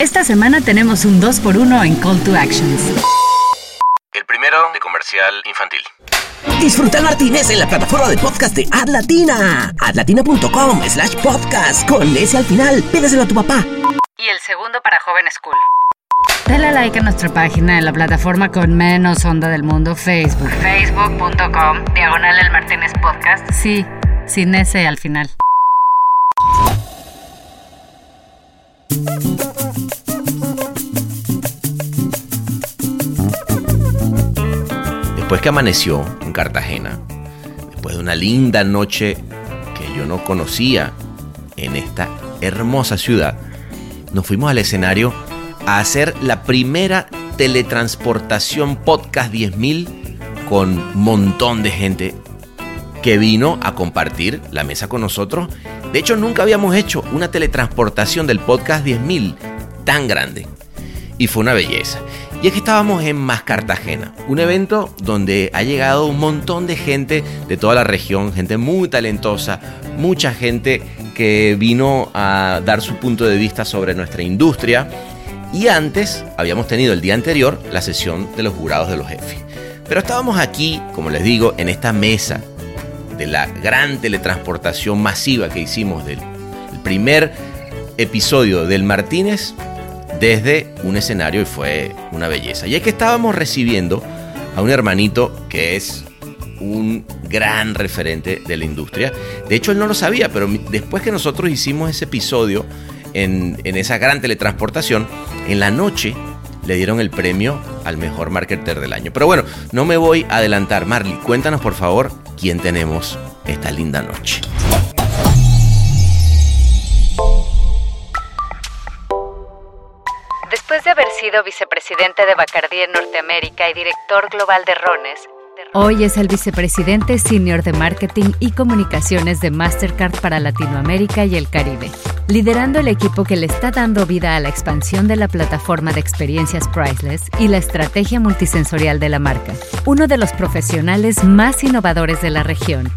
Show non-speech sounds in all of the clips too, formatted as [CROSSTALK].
Esta semana tenemos un 2x1 en Call to Actions. El primero de comercial infantil. Disfruta el Martínez en la plataforma de podcast de AdLatina. Adlatina.com slash podcast. Con ese al final, pídeselo a tu papá. Y el segundo para Joven School. Dale like a nuestra página en la plataforma con menos onda del mundo, Facebook. Facebook.com, diagonal el Martínez Podcast. Sí, sin ese al final. Después que amaneció en Cartagena, después de una linda noche que yo no conocía en esta hermosa ciudad, nos fuimos al escenario a hacer la primera teletransportación podcast 10.000 con montón de gente que vino a compartir la mesa con nosotros. De hecho, nunca habíamos hecho una teletransportación del podcast 10.000 tan grande. Y fue una belleza. Y es que estábamos en Más Cartagena, un evento donde ha llegado un montón de gente de toda la región, gente muy talentosa, mucha gente que vino a dar su punto de vista sobre nuestra industria. Y antes habíamos tenido el día anterior la sesión de los jurados de los jefes. Pero estábamos aquí, como les digo, en esta mesa de la gran teletransportación masiva que hicimos del primer episodio del Martínez desde un escenario y fue una belleza. Y es que estábamos recibiendo a un hermanito que es un gran referente de la industria. De hecho, él no lo sabía, pero después que nosotros hicimos ese episodio en, esa gran teletransportación, en la noche le dieron el premio al mejor marketer del año. Pero bueno, no me voy a adelantar. Marley, cuéntanos por favor quién tenemos esta linda noche. Vicepresidente de Bacardí en Norteamérica y director global de Rones, Hoy es el vicepresidente senior de marketing y comunicaciones de Mastercard para Latinoamérica y el Caribe, liderando el equipo que le está dando vida a la expansión de la plataforma de experiencias Priceless y la estrategia multisensorial de la marca. Uno de los profesionales más innovadores de la región,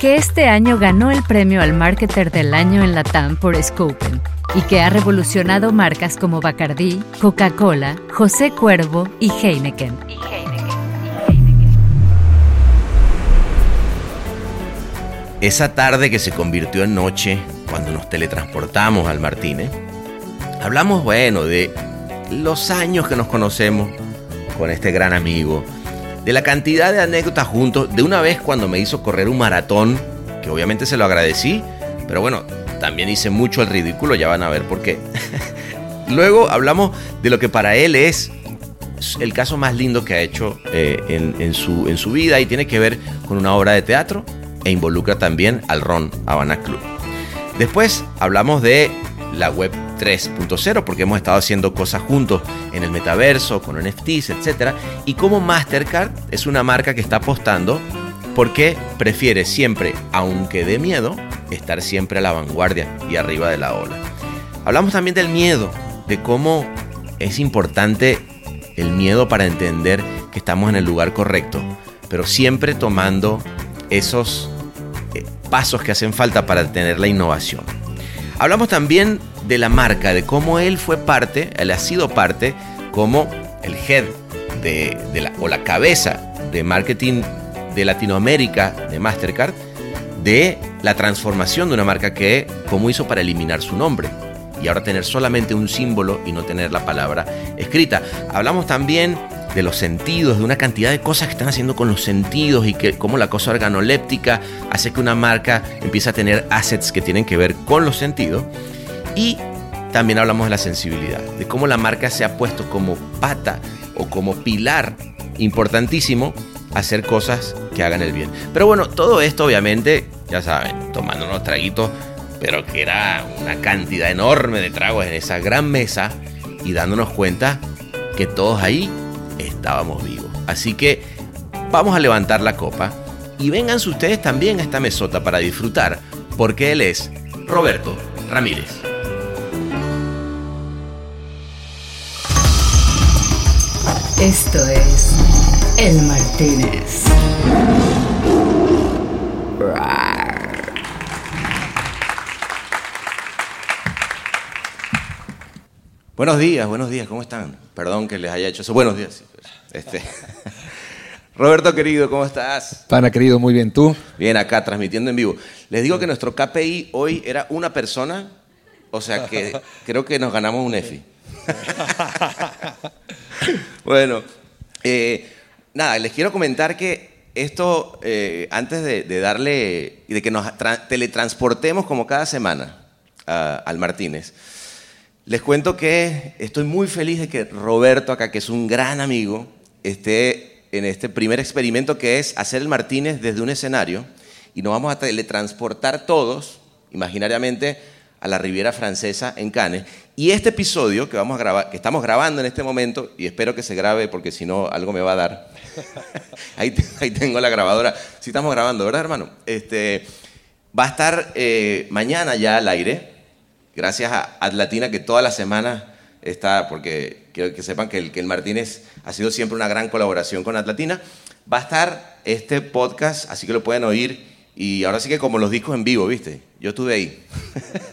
que este año ganó el premio al Marketer del Año en la TAM por Scopen y que ha revolucionado marcas como Bacardi, Coca-Cola, José Cuervo y Heineken. Esa tarde que se convirtió en noche, cuando nos teletransportamos al Martínez, hablamos, bueno, de los años que nos conocemos con este gran amigo, de la cantidad de anécdotas juntos, de una vez cuando me hizo correr un maratón, que obviamente se lo agradecí, pero bueno, también hice mucho el ridículo, ya van a ver por qué. [LAUGHS] Luego hablamos de lo que para él es el caso más lindo que ha hecho eh, en, su, en su vida y tiene que ver con una obra de teatro e involucra también al Ron Habana Club. Después hablamos de la web 3.0 porque hemos estado haciendo cosas juntos en el metaverso, con NFTs, etc. Y como Mastercard es una marca que está apostando porque prefiere siempre, aunque de miedo, estar siempre a la vanguardia y arriba de la ola. Hablamos también del miedo, de cómo es importante el miedo para entender que estamos en el lugar correcto, pero siempre tomando esos eh, pasos que hacen falta para tener la innovación. Hablamos también de la marca, de cómo él fue parte, él ha sido parte como el head de, o la cabeza de marketing de Latinoamérica de Mastercard, de la transformación de una marca que, cómo hizo para eliminar su nombre y ahora tener solamente un símbolo y no tener la palabra escrita. Hablamos también de los sentidos, de una cantidad de cosas que están haciendo con los sentidos y que cómo la cosa organoléptica hace que una marca empiece a tener assets que tienen que ver con los sentidos. Y también hablamos de la sensibilidad, de cómo la marca se ha puesto como pata o como pilar importantísimo hacer cosas que hagan el bien. Pero bueno, todo esto obviamente, ya saben, tomando unos traguitos, pero que era una cantidad enorme de tragos en esa gran mesa y dándonos cuenta que todos ahí estábamos vivos. Así que vamos a levantar la copa y vénganse ustedes también a esta mesota para disfrutar, porque él es Roberto Ramírez. Esto es El Martínez. Buenos días, buenos días, ¿cómo están? Perdón que les haya hecho eso. Buenos días. Este. [LAUGHS] Roberto querido, ¿cómo estás? Pana querido, muy bien. ¿Tú? Bien, acá transmitiendo en vivo. Les digo que nuestro KPI hoy era una persona, o sea que [LAUGHS] creo que nos ganamos un EFI. [LAUGHS] bueno, eh, nada, les quiero comentar que esto, eh, antes de, darle, de que nos teletransportemos como cada semana al Martínez, les cuento que estoy muy feliz de que Roberto acá, que es un gran amigo, esté en este primer experimento que es hacer el Martínez desde un escenario y nos vamos a teletransportar todos, imaginariamente, a la Riviera Francesa en Cannes. Y este episodio que, vamos a grabar, que estamos grabando en este momento, y espero que se grabe porque si no algo me va a dar, [LAUGHS] ahí, ahí, tengo la grabadora, sí estamos grabando, ¿verdad hermano? Este, va a estar eh, mañana ya al aire, gracias a Atlatina que toda la semana está, porque quiero que sepan que el, que el Martínez ha sido siempre una gran colaboración con Atlatina, va a estar este podcast, así que lo pueden oír y ahora sí que como los discos en vivo, ¿viste? Yo estuve ahí. [LAUGHS]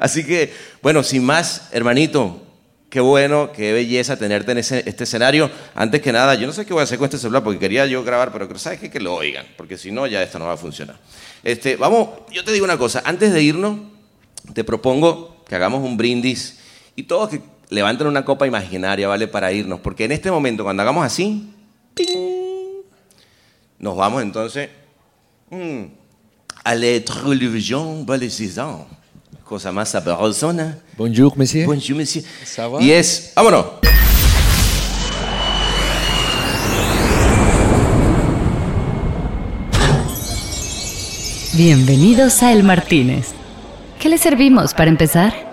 así que, bueno, sin más, hermanito, qué bueno, qué belleza tenerte en este escenario. Antes que nada, yo no sé qué voy a hacer con este celular porque quería yo grabar, pero sabes qué? que lo oigan, porque si no, ya esto no va a funcionar. Este, vamos, yo te digo una cosa, antes de irnos, te propongo que hagamos un brindis y todos que levanten una copa imaginaria, ¿vale? Para irnos, porque en este momento, cuando hagamos así, nos vamos entonces mm, a la. Cosa más sabrosa. Bonjour, monsieur. Bonjour, monsieur. Y es, vámonos. Bienvenidos a El Martínez. ¿Qué le servimos para empezar?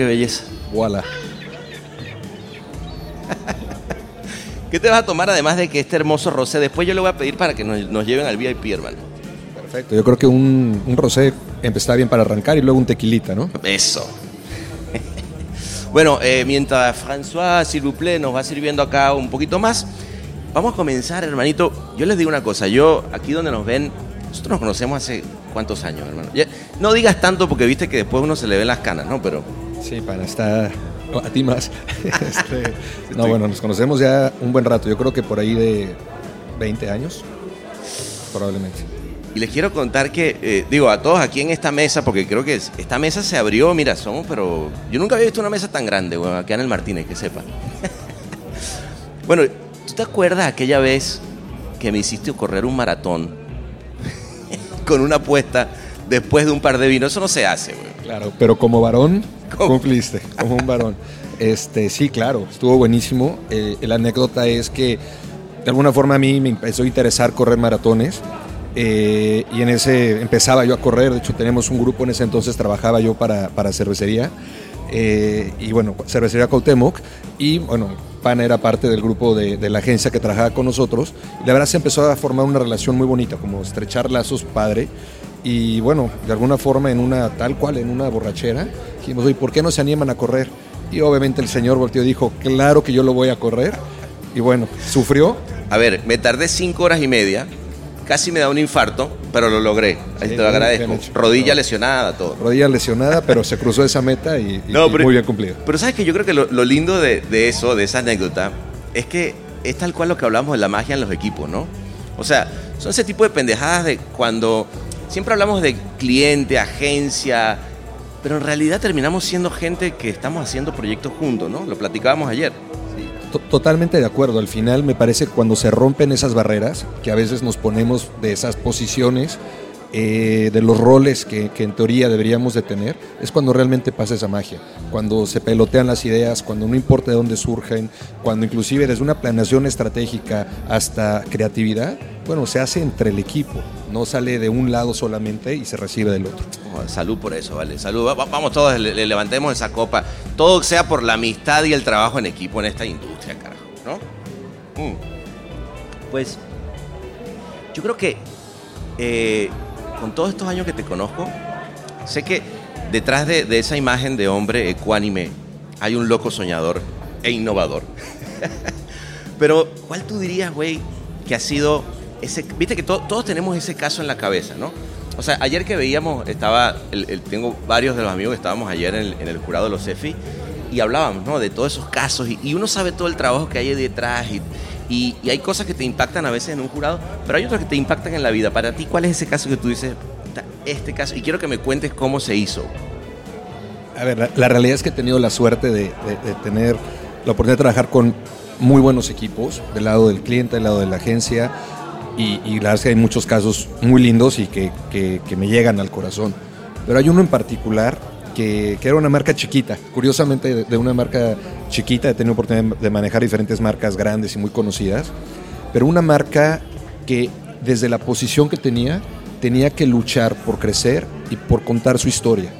Qué belleza. Voilà. ¿Qué te vas a tomar además de que este hermoso rosé? Después yo le voy a pedir para que nos, lleven al VIP, hermano. Perfecto. Yo creo que un, un rosé está bien para arrancar y luego un tequilita, ¿no? Eso. [LAUGHS] bueno, eh, mientras François, s'il vous plaît, nos va sirviendo acá un poquito más, vamos a comenzar, hermanito. Yo les digo una cosa. Yo, aquí donde nos ven, nosotros nos conocemos hace cuántos años, hermano. no digas tanto porque viste que después uno se le ven las canas, ¿no? Pero. Sí, para estar. a ti más. [LAUGHS] Este, no, bueno, nos conocemos ya un buen rato. Yo creo que por ahí de 20 años, probablemente. Y les quiero contar que, eh, digo, a todos aquí en esta mesa, porque creo que esta mesa se abrió, mira, somos, pero yo nunca había visto una mesa tan grande, bueno, acá en el Martínez, que sepa. [LAUGHS] bueno, ¿tú te acuerdas aquella vez que me hiciste correr un maratón [LAUGHS] con una apuesta después de un par de vinos. Eso no se hace, güey. Claro, pero como varón, cumpliste, como un varón. Este, sí, claro, estuvo buenísimo. Eh, la anécdota es que de alguna forma a mí me empezó a interesar correr maratones. Eh, y en ese empezaba yo a correr, de hecho tenemos un grupo en ese entonces, trabajaba yo para, para cervecería, eh, y bueno, cervecería Coltemoc, y bueno, Pana era parte del grupo de, de, la agencia que trabajaba con nosotros. Y la verdad se empezó a formar una relación muy bonita, como estrechar lazos padre. Y bueno, de alguna forma en una tal cual, en una borrachera, dijimos, oye, ¿por qué no se animan a correr? Y obviamente el señor volteó y dijo, claro que yo lo voy a correr. Y bueno, sufrió. A ver, me tardé cinco horas y media casi me da un infarto, pero lo logré. Ahí te lo agradezco. Rodilla lesionada, todo. Rodilla lesionada, pero se cruzó esa meta y, muy bien cumplido. Pero sabes que yo creo que lo, lindo de, eso, de esa anécdota, es que es tal cual lo que hablamos de la magia en los equipos, ¿no? O sea, son ese tipo de pendejadas de cuando siempre hablamos de cliente, agencia, pero en realidad terminamos siendo gente que estamos haciendo proyectos juntos, ¿no? Lo platicábamos ayer. Totalmente de acuerdo. Al final me parece cuando se rompen esas barreras, que a veces nos ponemos de esas posiciones, eh, de los roles que, en teoría deberíamos de tener, es cuando realmente pasa esa magia. Cuando se pelotean las ideas, cuando no importa de dónde surgen, cuando inclusive desde una planeación estratégica hasta creatividad, bueno, se hace entre el equipo. no sale de un lado solamente y se recibe del otro. Oh, salud por eso, vale. Salud. vamos todos, le, levantemos esa copa. Todo sea por la amistad y el trabajo en equipo en esta industria, carajo, ¿no? Mm. Pues yo creo que eh, con todos estos años que te conozco, sé que detrás de, esa imagen de hombre ecuánime hay un loco soñador e innovador. [LAUGHS] Pero, ¿cuál tú dirías, güey, que ha sido ese... Viste que todos tenemos ese caso en la cabeza, ¿no? O sea, ayer que veíamos, estaba, el, tengo varios de los amigos que estábamos ayer en el, jurado de los CEFI y hablábamos, ¿no? De todos esos casos y, uno sabe todo el trabajo que hay detrás y, y, hay cosas que te impactan a veces en un jurado, pero hay otras que te impactan en la vida. Para ti, ¿cuál es ese caso que tú dices, este caso? Y quiero que me cuentes cómo se hizo. A ver, la, realidad es que he tenido la suerte de, de tener la oportunidad de trabajar con muy buenos equipos, del lado del cliente, del lado de la agencia, y, la verdad es que hay muchos casos muy lindos y que, me llegan al corazón. Pero hay uno en particular que, era una marca chiquita, curiosamente de, una marca chiquita, he tenido oportunidad de manejar diferentes marcas grandes y muy conocidas, pero una marca que desde la posición que tenía, tenía que luchar por crecer y por contar su historia,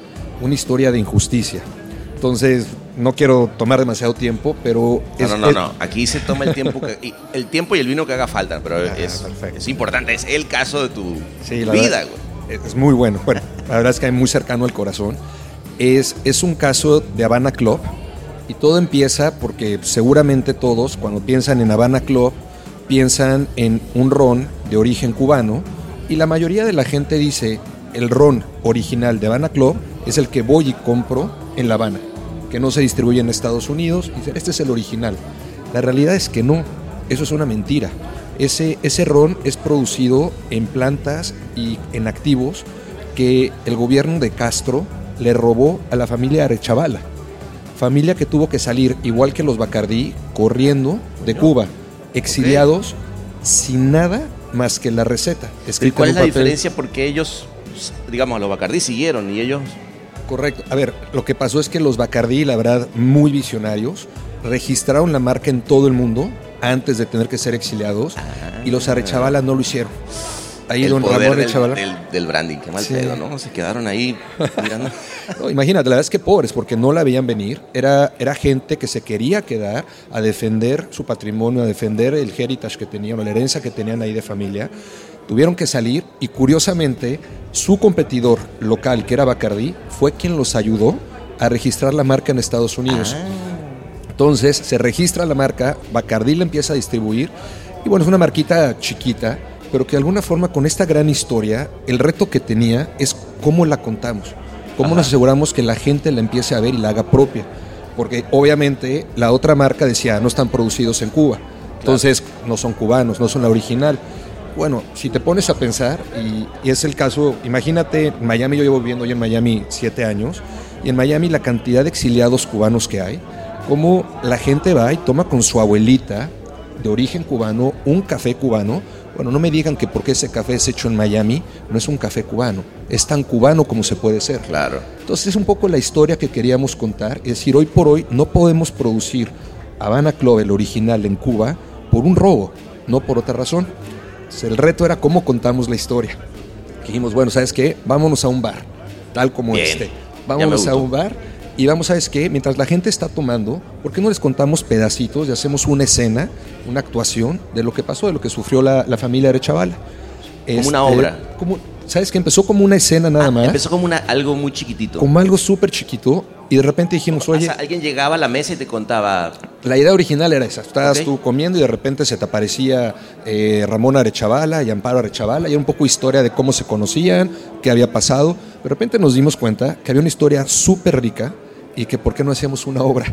una historia de injusticia. Entonces, no quiero tomar demasiado tiempo, pero... No, no, no, no, aquí se toma el tiempo, que, el tiempo y el vino que haga falta, pero ah, es, es, importante, es el caso de tu vida, güey. Es muy bueno, bueno, la verdad es que es muy cercano al corazón. Es, es un caso de Habana Club y todo empieza porque seguramente todos cuando piensan en Habana Club piensan en un ron de origen cubano y la mayoría de la gente dice el ron original de Habana Club es el que voy y compro en La Habana que no se distribuye en Estados Unidos. Y este es el original. La realidad es que no, eso es una mentira. Ese, ese ron es producido en plantas y en activos que el gobierno de Castro le robó a la familia Arechavala. Familia que tuvo que salir, igual que los Bacardí, corriendo de Cuba, exiliados sin nada más que la receta. ¿Y cuál es la diferencia? Porque ellos, digamos, a los Bacardí siguieron y ellos Correcto. A ver, lo que pasó es que los Bacardí, la verdad, muy visionarios, registraron la marca en todo el mundo antes de tener que ser exiliados y los Arechavala no lo hicieron. Ahí el don Ramón del, del, branding, qué mal pedo, ¿no? Se quedaron ahí mirando. imagínate, la verdad es que pobres, porque no la veían venir. Era, era gente que se quería quedar a defender su patrimonio, a defender el heritage que tenían, la herencia que tenían ahí de familia tuvieron que salir y curiosamente su competidor local, que era Bacardi, fue quien los ayudó a registrar la marca en Estados Unidos. Ah. Entonces se registra la marca, Bacardi la empieza a distribuir y bueno, es una marquita chiquita, pero que de alguna forma con esta gran historia, el reto que tenía es cómo la contamos, cómo nos aseguramos que la gente la empiece a ver y la haga propia. Porque obviamente la otra marca decía, no están producidos en Cuba. Entonces no son cubanos, no son la original. Bueno, si te pones a pensar, y, es el caso, imagínate, en Miami, yo llevo viviendo hoy en Miami siete años, y en Miami la cantidad de exiliados cubanos que hay, como la gente va y toma con su abuelita de origen cubano un café cubano. Bueno, no me digan que porque ese café es hecho en Miami, no es un café cubano, es tan cubano como se puede ser. Claro. Entonces es un poco la historia que queríamos contar, es decir, hoy por hoy no podemos producir Habana Club, el original en Cuba, por un robo, no por otra razón. El reto era cómo contamos la historia. Dijimos, bueno, ¿sabes qué? Vámonos a un bar, tal como este. Vámonos a un bar y vamos, ¿sabes qué? Mientras la gente está tomando, ¿por qué no les contamos pedacitos y hacemos una escena, una actuación de lo que pasó, de lo que sufrió la, familia Arechavala? Como una este, obra. Como, ¿Sabes qué? Empezó como una escena nada ah, más. Empezó como una, algo muy chiquitito. Como algo súper chiquito y de repente dijimos, oye... alguien llegaba a la mesa y te contaba... La idea original era esa. Estabas tú comiendo y de repente se te aparecía eh, Ramón Arechavala y Amparo Arechavala y era un poco historia de cómo se conocían, qué había pasado. De repente nos dimos cuenta que había una historia súper rica y que por qué no hacíamos una obra.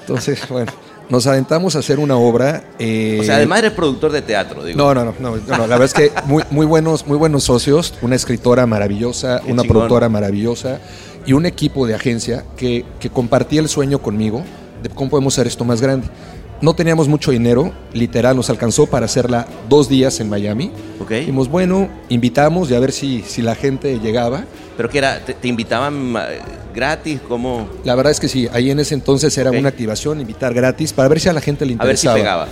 Entonces, [LAUGHS] bueno, nos aventamos a hacer una obra. Eh, o sea, además eres productor de teatro, digo. No, no, no, no, la verdad es que muy, muy, buenos, muy buenos socios, una escritora maravillosa, una productora maravillosa y un equipo de agencia que, que compartía el sueño conmigo de cómo podemos hacer esto más grande. No teníamos mucho dinero, literal, nos alcanzó para hacerla dos días en Miami. Okay. Dijimos, bueno, invitamos y a ver si, si la gente llegaba. ¿Pero que era? Te, invitaban gratis? ¿Cómo? La verdad es que sí, ahí en ese entonces era una activación, invitar gratis, para ver si a la gente le interesaba. Pegaba.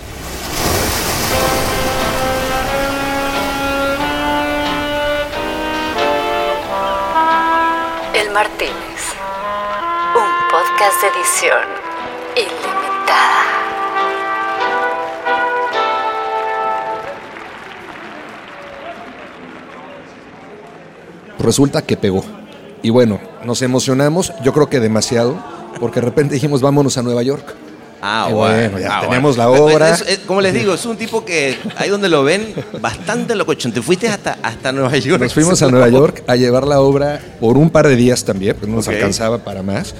El Martínez, un podcast de edición ilimitada. Resulta que pegó. Y bueno, nos emocionamos, yo creo que demasiado, porque de repente dijimos, vámonos a Nueva York. Ah, bueno, bueno, ya ah, tenemos bueno. la obra. Es- es- como les digo, es un tipo que ahí donde lo ven, bastante locochón. Te fuiste hasta, hasta Nueva York. Nos fuimos a Nueva [LAUGHS] York a llevar la obra por un par de días también, porque no nos alcanzaba para más.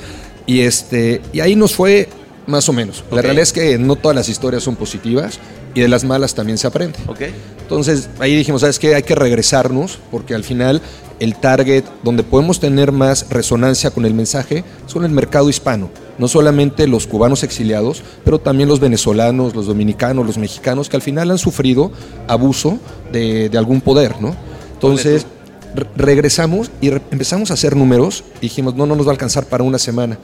Y, este, y ahí nos fue más o menos. La Ok. realidad es que no todas las historias son positivas y de las malas también se aprende. Ok. Entonces ahí dijimos, ¿sabes qué? Hay que regresarnos porque al final el target donde podemos tener más resonancia con el mensaje es con el mercado hispano. No solamente los cubanos exiliados, pero también los venezolanos, los dominicanos, los mexicanos que al final han sufrido abuso de, de algún poder, ¿no? Entonces re- regresamos y re- empezamos a hacer números y dijimos, no, no nos va a alcanzar para una semana.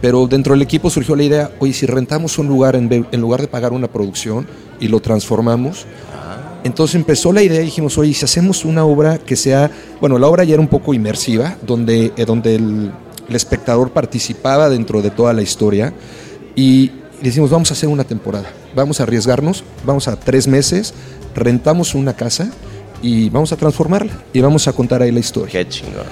Pero dentro del equipo surgió la idea, oye, si rentamos un lugar en, lugar de pagar una producción y lo transformamos, entonces empezó la idea y dijimos, oye, si hacemos una obra que sea, bueno, la obra ya era un poco inmersiva, donde, eh, donde el, el espectador participaba dentro de toda la historia y decimos, vamos a hacer una temporada, vamos a arriesgarnos, vamos a tres meses, rentamos una casa y vamos a transformarla y vamos a contar ahí la historia. Qué chingón.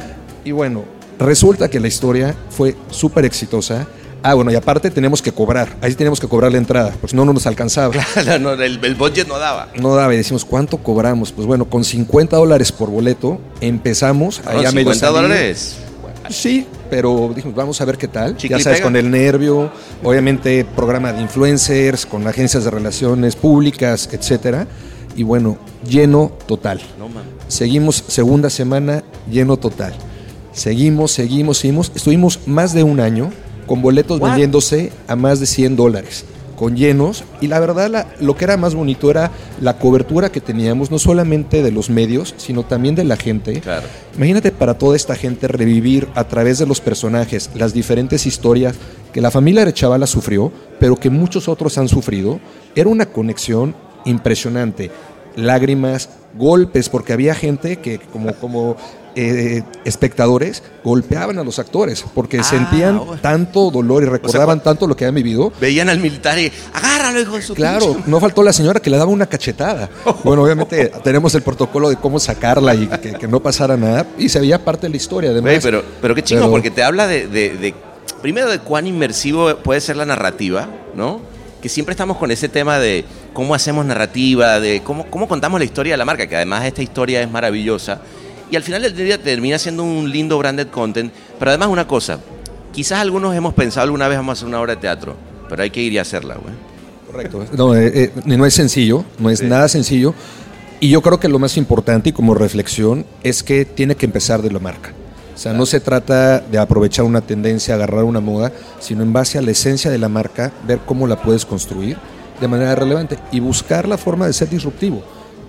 Y bueno, resulta que la historia fue súper exitosa. Ah, bueno, y aparte tenemos que cobrar, ahí tenemos que cobrar la entrada, porque si no, no nos alcanzaba. [LAUGHS] Claro, no, el, el budget no daba. No daba y decimos, ¿cuánto cobramos? Pues bueno, con 50 dólares por boleto empezamos No, ahí a medio 50 salir. dólares. Sí, pero dijimos, vamos a ver qué tal. Chicle ya sabes, pega. con el nervio, obviamente programa de influencers, con agencias de relaciones públicas, etcétera. Y bueno, lleno total. No. Seguimos segunda semana, lleno total. Seguimos, seguimos, seguimos. Estuvimos más de un año con boletos What? vendiéndose a más de 100 dólares, con llenos. Y la verdad, la- lo que era más bonito era la cobertura que teníamos, no solamente de los medios, sino también de la gente. Claro. Imagínate para toda esta gente revivir a través de los personajes las diferentes historias que la familia de Chavala sufrió, pero que muchos otros han sufrido. Era una conexión impresionante. Lágrimas, golpes, porque había gente que como, como eh, espectadores golpeaban a los actores, porque Ah, sentían bueno. tanto dolor y recordaban cua- tanto lo que habían vivido. Veían al militar y agárralo, hijo de su Claro, pinche no faltó la señora que le daba una cachetada. [LAUGHS] Bueno, obviamente tenemos el protocolo de cómo sacarla y que, que no pasara nada. Y se veía parte de la historia, además. Pero, pero qué chingo, Pero- porque te habla de, de- de- Primero, de cuán inmersivo puede ser la narrativa, ¿no? Que siempre estamos con ese tema de cómo hacemos narrativa, de cómo, cómo contamos la historia de la marca, que además esta historia es maravillosa. Y al final del día termina siendo un lindo branded content. Pero además, una cosa: quizás algunos hemos pensado alguna vez vamos a hacer una obra de teatro, pero hay que ir y hacerla, güey. Correcto. No, eh, eh, no es sencillo, no es Sí. nada sencillo. Y yo creo que lo más importante y como reflexión es que tiene que empezar de la marca. O sea, no se trata de aprovechar una tendencia, agarrar una moda, sino en base a la esencia de la marca, ver cómo la puedes construir de manera relevante y buscar la forma de ser disruptivo.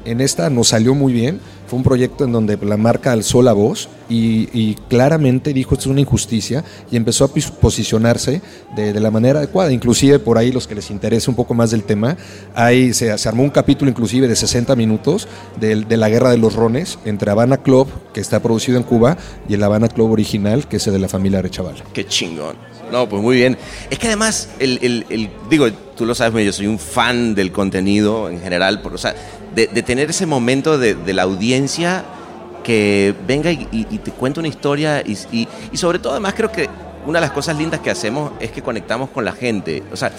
En esta nos salió muy bien, fue un proyecto en donde la marca alzó la voz y, claramente dijo esto es una injusticia y empezó a posicionarse de, la manera adecuada. Inclusive por ahí los que les interese un poco más del tema, hay, se, armó un capítulo inclusive de 60 minutos de, la guerra de los rones entre Habana Club, que está producido en Cuba, y el Habana Club original, que es el de la familia Arechavala. Qué chingón. No, pues muy bien. Es que además, el, el- digo, tú lo sabes, yo soy un fan del contenido en general, por- o sea, de, tener ese momento de, la audiencia que venga y, te cuenta una historia y sobre todo además creo que una de las cosas lindas que hacemos es que conectamos con la gente. O sea,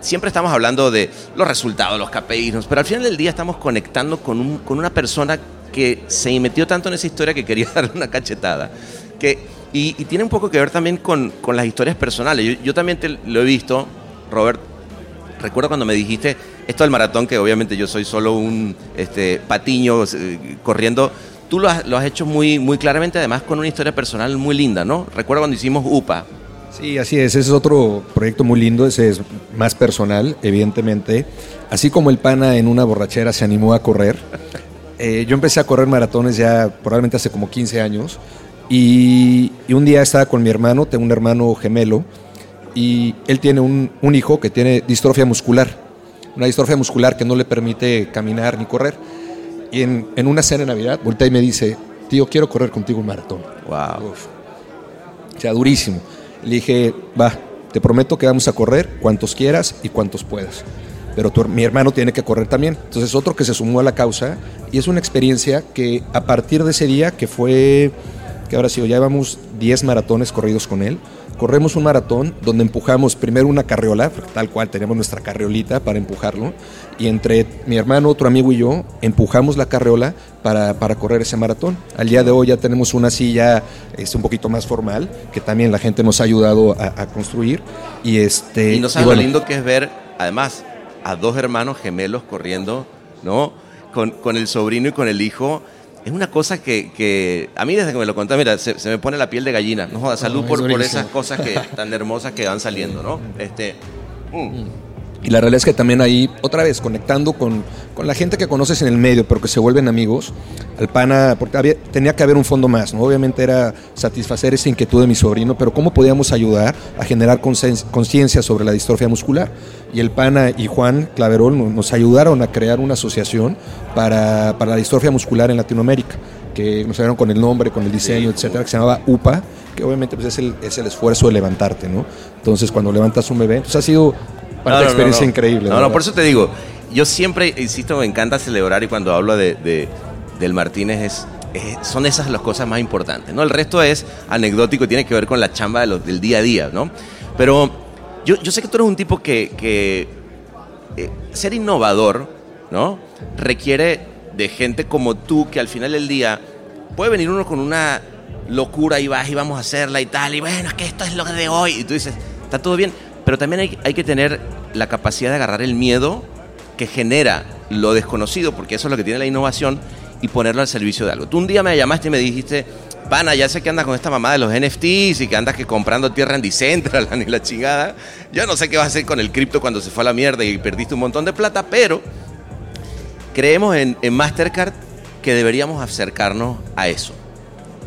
siempre estamos hablando de los resultados, los KPIs, pero al final del día estamos conectando con, un- con una persona que se metió tanto en esa historia que quería [LAUGHS] darle una cachetada. Que, y, y tiene un poco que ver también con, con las historias personales. Yo, yo también te lo he visto, Robert. Recuerdo cuando me dijiste esto del maratón, que obviamente yo soy solo un este, patiño eh, corriendo. Tú lo has, lo has hecho muy, muy claramente, además con una historia personal muy linda, ¿no? Recuerdo cuando hicimos UPA. Sí, así es. Ese es otro proyecto muy lindo. Ese es más personal, evidentemente. Así como el pana en una borrachera se animó a correr. [LAUGHS] eh, yo empecé a correr maratones ya probablemente hace como 15 años. Y, y un día estaba con mi hermano, tengo un hermano gemelo. Y él tiene un, un hijo que tiene distrofia muscular. Una distrofia muscular que no le permite caminar ni correr. Y en, en una cena de Navidad, voltea y me dice, tío, quiero correr contigo un maratón. Wow. Uf. O sea, durísimo. Le dije, va, te prometo que vamos a correr cuantos quieras y cuantos puedas. Pero mi hermano tiene que correr también. Entonces otro que se sumó a la causa y es una experiencia que a partir de ese día, que fue, que ahora sí, ya llevamos 10 maratones corridos con él, corremos un maratón donde empujamos primero una carriola, tal cual tenemos nuestra carriolita para empujarlo, y entre mi hermano, otro amigo y yo empujamos la carriola para, para correr ese maratón. Al día de hoy ya tenemos una silla es un poquito más formal, que también la gente nos ha ayudado a, construir. Y, este, y no sabes lo lindo que es ver, además, a dos hermanos gemelos corriendo, ¿no? Con, con el sobrino y con el hijo es una cosa que, a mí desde que me lo contó, mira, se, me pone la piel de gallina. No joda, salud por, por, esas cosas que, [LAUGHS] tan hermosas que van saliendo, ¿no? Este, mm. Y la realidad es que también ahí, otra vez, conectando con, con, la gente que conoces en el medio, pero que se vuelven amigos, al pana, porque había, tenía que haber un fondo más, ¿no? Obviamente era satisfacer esa inquietud de mi sobrino, pero ¿cómo podíamos ayudar a generar conciencia sobre la distrofia muscular? Y el pana y Juan Claverol nos ayudaron a crear una asociación para, para la distrofia muscular en Latinoamérica que nos ayudaron con el nombre, con el diseño, etcétera, que se llamaba UPA, que obviamente pues, es, el, es el esfuerzo de levantarte, ¿no? Entonces, cuando levantas un bebé, pues ha sido una experiencia increíble. No, no, por eso te digo, yo siempre, insisto, me encanta celebrar y cuando hablo de, del Martínez es, son esas las cosas más importantes, ¿no? El resto es anecdótico y tiene que ver con la chamba de del día a día, ¿no? Pero yo, yo sé que tú eres un tipo que, que eh, ser innovador, ¿no? Requiere de gente como tú que al final del día puede venir uno con una locura y vas y vamos a hacerla y tal, y bueno, es que esto es lo de hoy, y tú dices, está todo bien, pero también hay, hay que tener la capacidad de agarrar el miedo que genera lo desconocido, porque eso es lo que tiene la innovación, y ponerlo al servicio de algo. Tú un día me llamaste y me dijiste, pana, ya sé que andas con esta mamá de los NFTs y que andas que comprando tierra en Decentraland [LAUGHS] y la chingada. Yo no sé qué vas a hacer con el cripto cuando se fue a la mierda y perdiste un montón de plata, pero creemos en, Mastercard que deberíamos acercarnos a eso.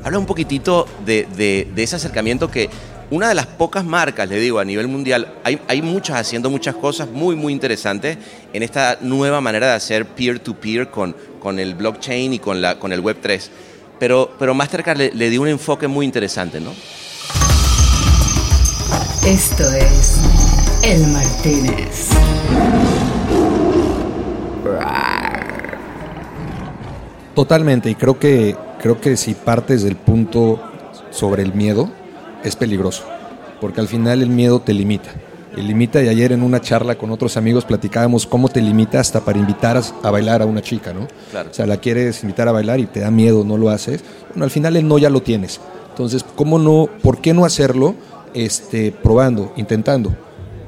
Habla un poquitito de ese acercamiento que una de las pocas marcas, le digo, a nivel mundial, hay, hay muchas haciendo muchas cosas muy, muy interesantes en esta nueva manera de hacer peer-to-peer con, con el blockchain y con, la, con el Web3. Pero, pero Mastercard le, le dio un enfoque muy interesante, ¿no? Esto es El Martínez. Totalmente, y creo que, creo que si partes del punto sobre el miedo, es peligroso, porque al final el miedo te limita. Te limita y ayer en una charla con otros amigos platicábamos cómo te limita hasta para invitar a bailar a una chica, ¿no? Claro. O sea, la quieres invitar a bailar y te da miedo, no lo haces. Bueno, al final el no ya lo tienes. Entonces, ¿cómo no, por qué no hacerlo este, probando, intentando?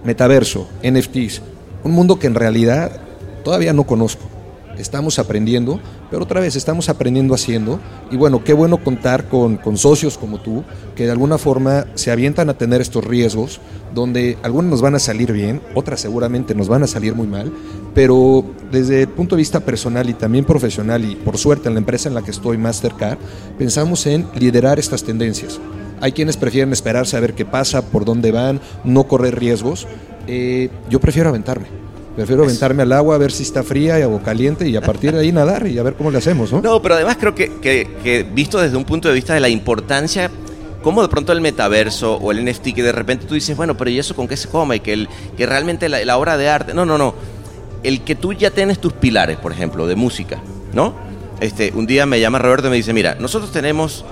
Metaverso, NFTs, un mundo que en realidad todavía no conozco estamos aprendiendo, pero otra vez estamos aprendiendo haciendo. Y bueno, qué bueno contar con, socios como tú, que de alguna forma se avientan a tener estos riesgos, donde algunos nos van a salir bien, otras seguramente nos van a salir muy mal, pero desde el punto de vista personal y también profesional, y por suerte en la empresa en la que estoy, Mastercard, pensamos en liderar estas tendencias. Hay quienes prefieren esperarse a ver qué pasa, por dónde van, no correr riesgos. Eh, yo prefiero aventarme Prefiero aventarme al agua a ver si está fría o caliente y a partir de ahí nadar y a ver cómo le hacemos, ¿no? No, pero además creo que, visto desde un punto de vista de la importancia, como de pronto el metaverso o el NFT, que de repente tú dices, bueno, pero ¿y eso con qué se come? Que, el, que realmente la, obra de arte. No, no, no. El que tú ya tienes tus pilares, por ejemplo, de música, ¿no? Este, un día me llama Roberto y me dice, mira, nosotros tenemos.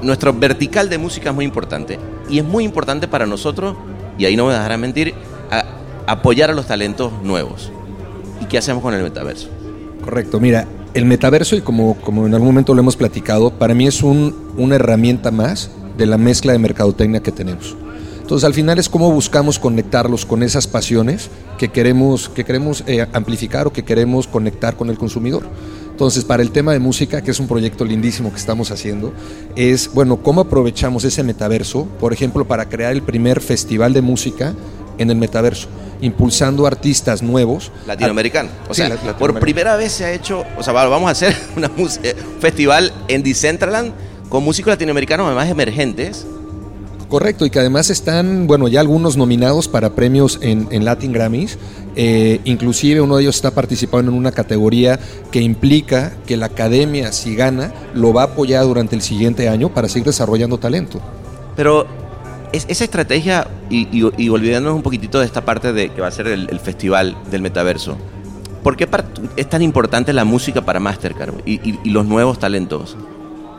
Nuestro vertical de música es muy importante. Y es muy importante para nosotros, y ahí no me dejarán mentir, apoyar a los talentos nuevos. ¿Y qué hacemos con el metaverso? Correcto, mira, el metaverso, y como, como en algún momento lo hemos platicado, para mí es un, una herramienta más de la mezcla de mercadotecnia que tenemos. Entonces, al final es cómo buscamos conectarlos con esas pasiones que queremos, que queremos eh, amplificar o que queremos conectar con el consumidor. Entonces, para el tema de música, que es un proyecto lindísimo que estamos haciendo, es, bueno, cómo aprovechamos ese metaverso, por ejemplo, para crear el primer festival de música en el metaverso impulsando artistas nuevos. Latinoamericanos. O sea, por primera vez se ha hecho, o sea, vamos a hacer [LAUGHS] un eh, festival en Decentraland con músicos latinoamericanos además emergentes. Correcto, y que además están, bueno, ya algunos nominados para premios en, Latin Grammys. Eh, inclusive uno de ellos está participando en una categoría que implica que la academia, si gana, lo va a apoyar durante el siguiente año para seguir desarrollando talento. Pero esa estrategia, y, olvidándonos un poquitito de esta parte de que va a ser el, festival del metaverso, ¿por qué es tan importante la música para Mastercard y, los nuevos talentos?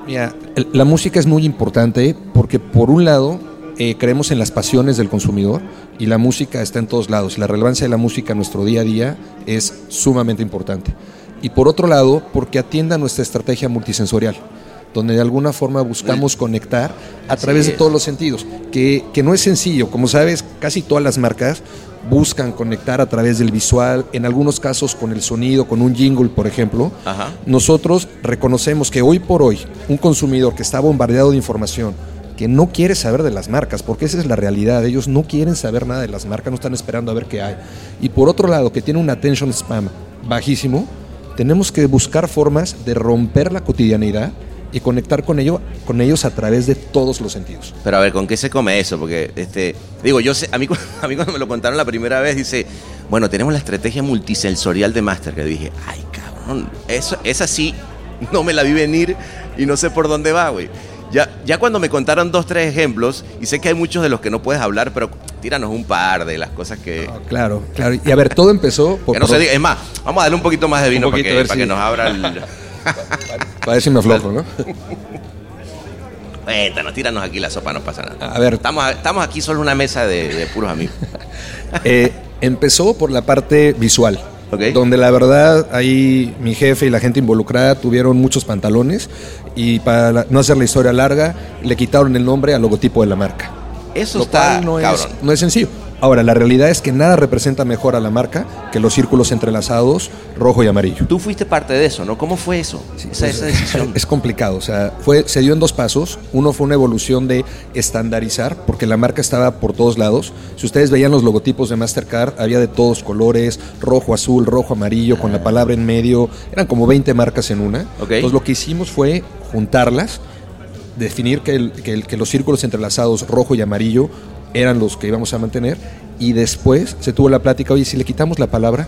Mira, la música es muy importante porque por un lado eh, creemos en las pasiones del consumidor y la música está en todos lados. La relevancia de la música en nuestro día a día es sumamente importante. Y por otro lado, porque atienda nuestra estrategia multisensorial donde de alguna forma buscamos conectar a través de todos los sentidos, que, no es sencillo, como sabes, casi todas las marcas buscan conectar a través del visual, en algunos casos con el sonido, con un jingle, por ejemplo. Nosotros reconocemos que hoy por hoy un consumidor que está bombardeado de información, que no quiere saber de las marcas, porque esa es la realidad, ellos no quieren saber nada de las marcas, no están esperando a ver qué hay. Y por otro lado, que tiene un attention spam bajísimo, tenemos que buscar formas de romper la cotidianidad y conectar con, ello, con ellos a través de todos los sentidos. Pero a ver, ¿con qué se come eso? Porque, este, digo, yo sé, a mí, [LAUGHS] a mí cuando me lo contaron la primera vez, dice, bueno, tenemos la estrategia multisensorial de Master, que dije, ay, cabrón, eso, esa sí, no me la vi venir y no sé por dónde va, güey. Ya, ya cuando me contaron dos, tres ejemplos, y sé que hay muchos de los que no puedes hablar, pero tíranos un par de las cosas que... claro, claro. Y a ver, todo empezó... Por, no es más, vamos a darle un poquito más de vino para, que, para que nos abra el... [LAUGHS] Para decirme flojo, ¿no? [LAUGHS] Cuéntanos, tíranos aquí la sopa, no pasa nada. A ver. Estamos, estamos aquí solo una mesa de, puros amigos. [LAUGHS] Eh, empezó por la parte visual. Donde la verdad ahí mi jefe y la gente involucrada tuvieron muchos pantalones y para no hacer la historia larga le quitaron el nombre al logotipo de la marca. Eso está no no es sencillo. Ahora, la realidad es que nada representa mejor a la marca que los círculos entrelazados rojo y amarillo. Tú fuiste parte de eso, ¿no? ¿Cómo fue eso? esa, pues, decisión. [LAUGHS] Es complicado, o sea, fue, se dio en dos pasos. Uno fue una evolución de estandarizar, porque la marca estaba por todos lados. Si ustedes veían los logotipos de Mastercard, había de todos colores, rojo, azul, rojo, amarillo, con la palabra en medio. Eran como 20 marcas en una. Entonces lo que hicimos fue juntarlas definir que, que, los círculos entrelazados rojo y amarillo eran los que íbamos a mantener y después se tuvo la plática, oye, si le quitamos la palabra,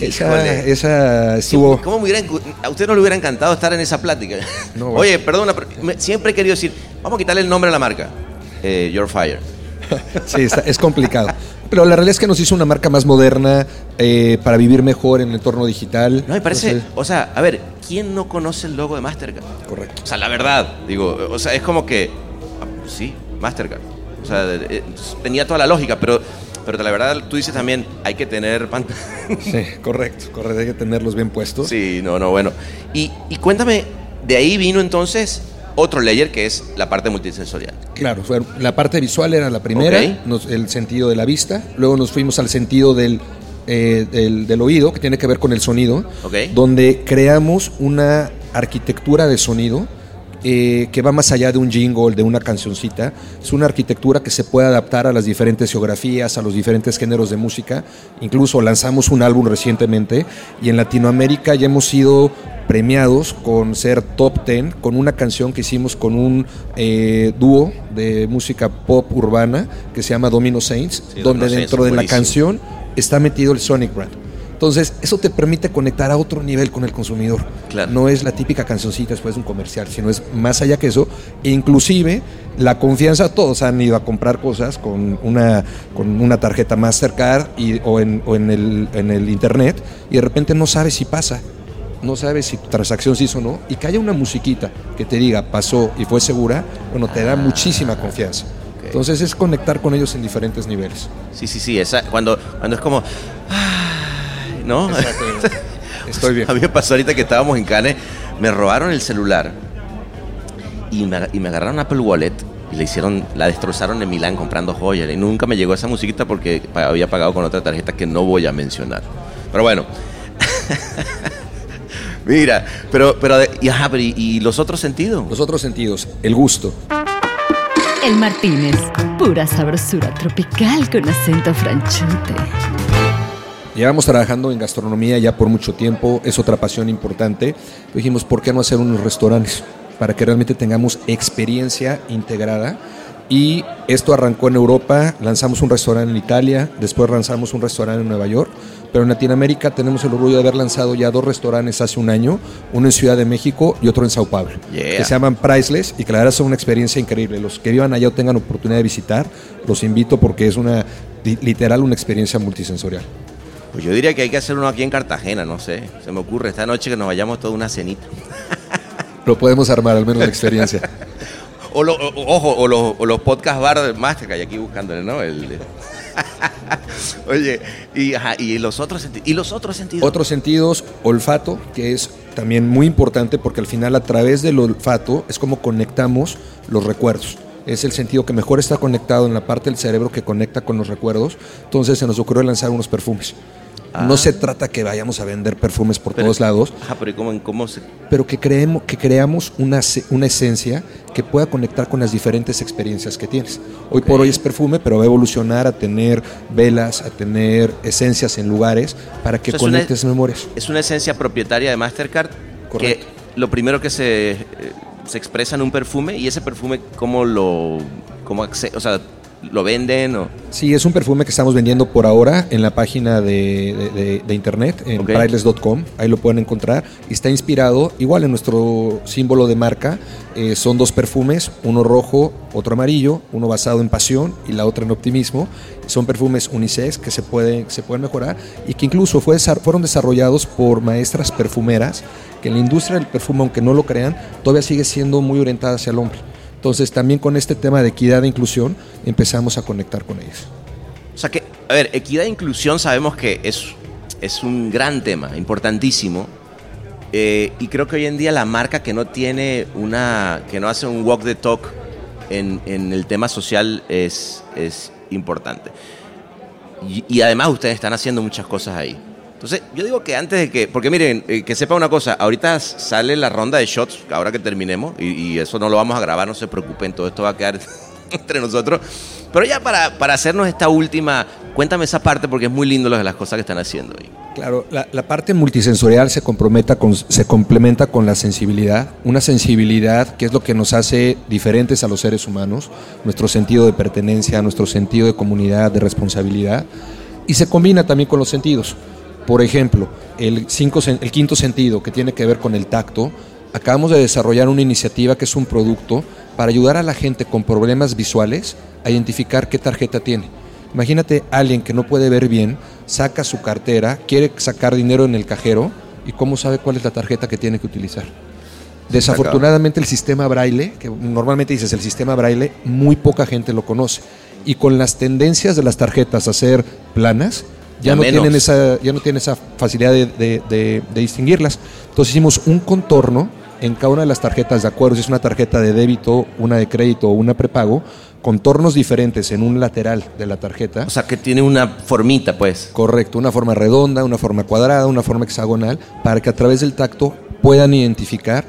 esa, esa estuvo... ¿Cómo me hubiera, a usted no le hubiera encantado estar en esa plática? [LAUGHS] Oye, perdona, siempre he querido decir, vamos a quitarle el nombre a la marca, eh, Your Fire. [LAUGHS] sí, es complicado. Pero la realidad es que nos hizo una marca más moderna eh, para vivir mejor en el entorno digital. No, me parece, o sea, a ver, ¿quién no conoce el logo de Mastercard? Correcto. O sea, la verdad, digo, o sea, es como que, ah, sí, Mastercard. O sea, eh, tenía toda la lógica, pero, pero la verdad tú dices también, hay que tener... [LAUGHS] sí, correcto, correcto, hay que tenerlos bien puestos. Sí, no, no, bueno. Y, cuéntame, de ahí vino entonces otro layer que es la parte multisensorial. Claro, la parte visual era la primera, el sentido de la vista, luego nos fuimos al sentido del, eh, del, oído, que tiene que ver con el sonido, donde creamos una arquitectura de sonido eh, que va más allá de un jingle, de una cancioncita. Es una arquitectura que se puede adaptar a las diferentes geografías, a los diferentes géneros de música. Incluso lanzamos un álbum recientemente y en Latinoamérica ya hemos sido premiados con ser top 10 con una canción que hicimos con un eh, dúo de música pop urbana que se llama Domino Saints, donde dentro de la canción está metido el Sonic Brand. Entonces, eso te permite conectar a otro nivel con el consumidor. No es la típica cancioncita después de un comercial, sino es más allá que eso. E inclusive, la confianza, todos han ido a comprar cosas con una, con una tarjeta Mastercard y, o, en, o en, el, en el internet y de repente no sabes si pasa no sabes si tu transacción se hizo o no, y que haya una musiquita que te diga pasó y fue segura, bueno, te da ah. muchísima confianza. Entonces es conectar con ellos en diferentes niveles. Sí, sí, sí, esa, cuando, cuando es como, ¿no? [LAUGHS] Estoy bien. A mí me pasó ahorita que estábamos en Cannes, me robaron el celular y me, y me agarraron Apple Wallet y le hicieron, la destrozaron en Milán comprando joyas. Y nunca me llegó esa musiquita porque había pagado con otra tarjeta que no voy a mencionar. Pero bueno. [LAUGHS] Mira, pero, pero, y, ajá, y, y, los otros sentidos? Los otros sentidos, el gusto. El Martínez, pura sabrosura tropical con acento franchute. Llevamos trabajando en gastronomía ya por mucho tiempo, es otra pasión importante. Dijimos, ¿por qué no hacer unos restaurantes? Para que realmente tengamos experiencia integrada Y esto arrancó en Europa, lanzamos un restaurante en Italia, después lanzamos un restaurante en Nueva York, pero en Latinoamérica tenemos el orgullo de haber lanzado ya dos restaurantes hace un año, uno en Ciudad de México y otro en Sao Paulo, que se llaman Priceless y que la verdad son una experiencia increíble. Los que vivan allá o tengan oportunidad de visitar, los invito porque es una literal una experiencia multisensorial. Pues yo diría que hay que hacer uno aquí en Cartagena, no sé. Se me ocurre esta noche que nos vayamos toda una cenita. [LAUGHS] Lo podemos armar, al menos la experiencia. [LAUGHS] o, lo, ojo, o los, o los podcast bar de Master que hay aquí buscándole, ¿no? El, [LAUGHS] Oye, y, y, los otros y los otros sentidos. Otros sentidos, olfato, que es también muy importante porque al final a través del olfato es como conectamos los recuerdos es el sentido que mejor está conectado en la parte del cerebro que conecta con los recuerdos. Entonces se nos ocurrió lanzar unos perfumes. No ah. se trata que vayamos a vender perfumes por todos lados. pero ¿cómo, cómo se... Pero que, creemos, que creamos una, una esencia que pueda conectar con las diferentes experiencias que tienes. Hoy por hoy es perfume, pero va a evolucionar a tener velas, a tener esencias en lugares para que conectes memorias. Es una esencia propietaria de Mastercard Correcto. que lo primero que se eh, se expresa en un perfume y ese perfume, ¿cómo lo, cómo o sea, lo venden? O? Sí, es un perfume que estamos vendiendo por ahora en la página de, internet, en okay. ahí lo pueden encontrar. Y está inspirado, igual en nuestro símbolo de marca, eh, son dos perfumes, uno rojo, otro amarillo, uno basado en pasión y la otra en optimismo. Son perfumes unisex que se pueden, se pueden mejorar y que incluso fue, fueron desarrollados por maestras perfumeras que en la industria del perfume, aunque no lo crean, todavía sigue siendo muy orientada hacia el hombre. Entonces también con este tema de equidad e inclusión empezamos a conectar con ellos. O sea que, a ver, equidad e inclusión sabemos que es, es un gran tema, importantísimo. Eh, y creo que hoy en día la marca que no tiene una, que no hace un walk the talk en, en el tema social es, es importante. Y, y además ustedes están haciendo muchas cosas ahí. Entonces, yo digo que antes de que, porque miren, eh, que sepa una cosa, ahorita sale la ronda de shots, ahora que terminemos, y, eso no lo vamos a grabar, no se preocupen, todo esto va a quedar [LAUGHS] entre nosotros. Pero ya para, para hacernos esta última, cuéntame esa parte porque es muy lindo lo de las cosas que están haciendo ahí. Claro, la, la, parte multisensorial se, comprometa con, se complementa con la sensibilidad, una sensibilidad que es lo que nos hace diferentes a los seres humanos, nuestro sentido de pertenencia, nuestro sentido de comunidad, de responsabilidad, y se combina también con los sentidos. Por ejemplo, el, el quinto sentido que tiene que ver con el tacto, acabamos de desarrollar una iniciativa que es un producto para ayudar a la gente con problemas visuales a identificar qué tarjeta tiene. Imagínate alguien que no puede ver bien, saca su cartera, quiere sacar dinero en el cajero y cómo sabe cuál es la tarjeta que tiene que utilizar. Desafortunadamente el sistema braille, que normalmente dices el sistema braille, muy poca gente lo conoce. Y con las tendencias de las tarjetas a ser planas, ya, no tienen esa, ya no tienen esa facilidad de, distinguirlas. Entonces hicimos un contorno en cada una de las tarjetas, de acuerdo, si es una tarjeta de débito, una de crédito o una prepago, contornos diferentes en un lateral de la tarjeta. O sea, que tiene una formita, pues. Correcto, una forma redonda, una forma cuadrada, una forma hexagonal, para que a través del tacto puedan identificar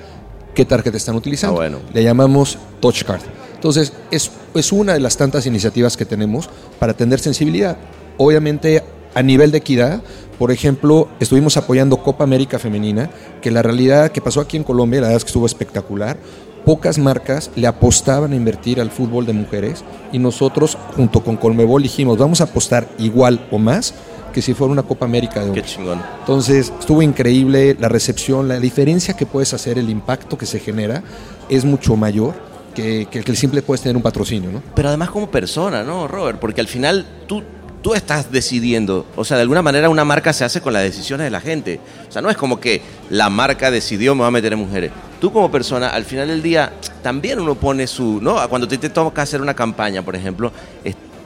qué tarjeta están utilizando. Ah, bueno. Le llamamos Touch Card. Entonces, es, es una de las tantas iniciativas que tenemos para atender sensibilidad. Obviamente a nivel de equidad, por ejemplo, estuvimos apoyando Copa América Femenina, que la realidad que pasó aquí en Colombia, la verdad es que estuvo espectacular. Pocas marcas le apostaban a invertir al fútbol de mujeres y nosotros, junto con Colmebol, dijimos, vamos a apostar igual o más que si fuera una Copa América de Qué chingón. Entonces, estuvo increíble la recepción, la diferencia que puedes hacer, el impacto que se genera es mucho mayor que, que el simple puedes tener un patrocinio, ¿no? Pero además como persona, ¿no, Robert? Porque al final tú tú estás decidiendo. O sea, de alguna manera una marca se hace con las decisiones de la gente. O sea, no es como que la marca decidió me va a meter en mujeres. Tú como persona, al final del día, también uno pone su... ¿no? Cuando te, te toca hacer una campaña, por ejemplo,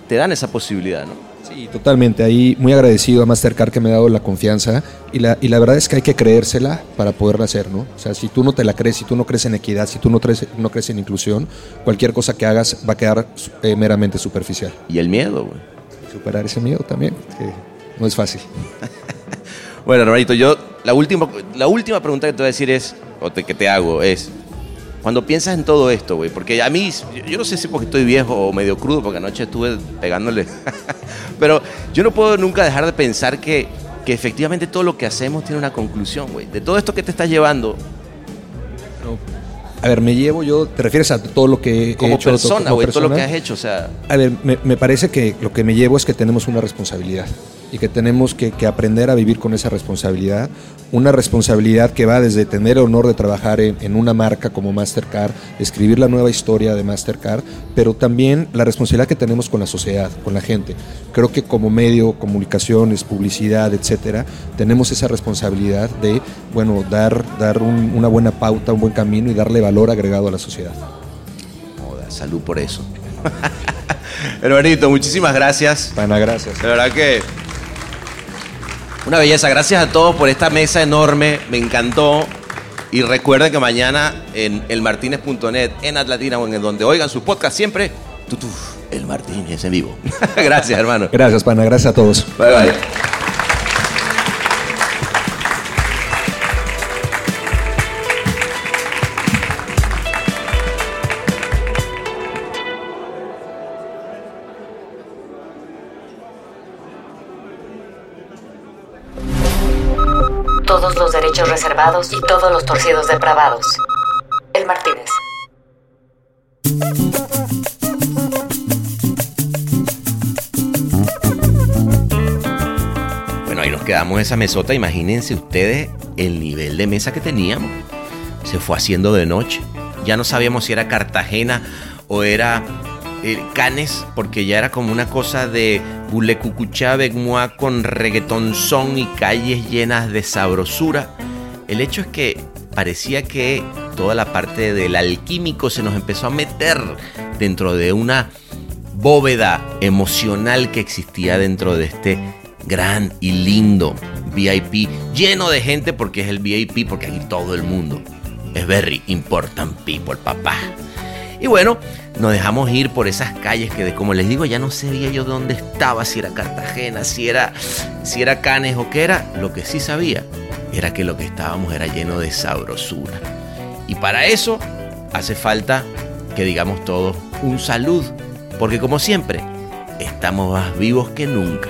te dan esa posibilidad, ¿no? Sí, totalmente. Ahí muy agradecido a Mastercard que me ha dado la confianza y la, y la verdad es que hay que creérsela para poderla hacer, ¿no? O sea, si tú no te la crees, si tú no crees en equidad, si tú no crees, no crees en inclusión, cualquier cosa que hagas va a quedar eh, meramente superficial. Y el miedo, güey superar ese miedo también, que no es fácil. [LAUGHS] bueno, Roberto, yo la última, la última pregunta que te voy a decir es, o te, que te hago, es, cuando piensas en todo esto, güey, porque a mí, yo no sé si porque estoy viejo o medio crudo, porque anoche estuve pegándole, [LAUGHS] pero yo no puedo nunca dejar de pensar que, que efectivamente todo lo que hacemos tiene una conclusión, güey. De todo esto que te estás llevando, A ver, me llevo yo, ¿te refieres a todo lo que como he hecho? Persona, como todo lo que has hecho, o sea... A ver, me, me, parece que lo que me llevo es que tenemos una responsabilidad y que tenemos que, que, aprender a vivir con esa responsabilidad. Una responsabilidad que va desde tener el honor de trabajar en, en, una marca como Mastercard, escribir la nueva historia de Mastercard, pero también la responsabilidad que tenemos con la sociedad, con la gente. Creo que como medio, comunicaciones, publicidad, etcétera, tenemos esa responsabilidad de, bueno, dar, dar un, una buena pauta, un buen camino y darle valor agregado a la sociedad. Joda, salud por eso. [LAUGHS] Hermanito, muchísimas gracias. Pana, gracias. De verdad que una belleza. Gracias a todos por esta mesa enorme. Me encantó. Y recuerden que mañana en elmartinez.net, en Atlatina o en donde oigan sus podcasts siempre, tutú, el Martínez en vivo. [LAUGHS] gracias, hermano. Gracias, pana. Gracias a todos. Bye, bye. Reservados y todos los torcidos depravados. El Martínez. Bueno, ahí nos quedamos en esa mesota. Imagínense ustedes el nivel de mesa que teníamos. Se fue haciendo de noche. Ya no sabíamos si era Cartagena o era eh, Canes, porque ya era como una cosa de Bulecucuchá, Begmua con reggaeton son y calles llenas de sabrosura. El hecho es que parecía que toda la parte del alquímico se nos empezó a meter dentro de una bóveda emocional que existía dentro de este gran y lindo VIP, lleno de gente porque es el VIP, porque aquí todo el mundo es very important people, papá. Y bueno, nos dejamos ir por esas calles que, como les digo, ya no sabía yo dónde estaba, si era Cartagena, si era, si era Canes o qué era. Lo que sí sabía era que lo que estábamos era lleno de sabrosura. Y para eso hace falta que digamos todos un salud, porque como siempre, estamos más vivos que nunca.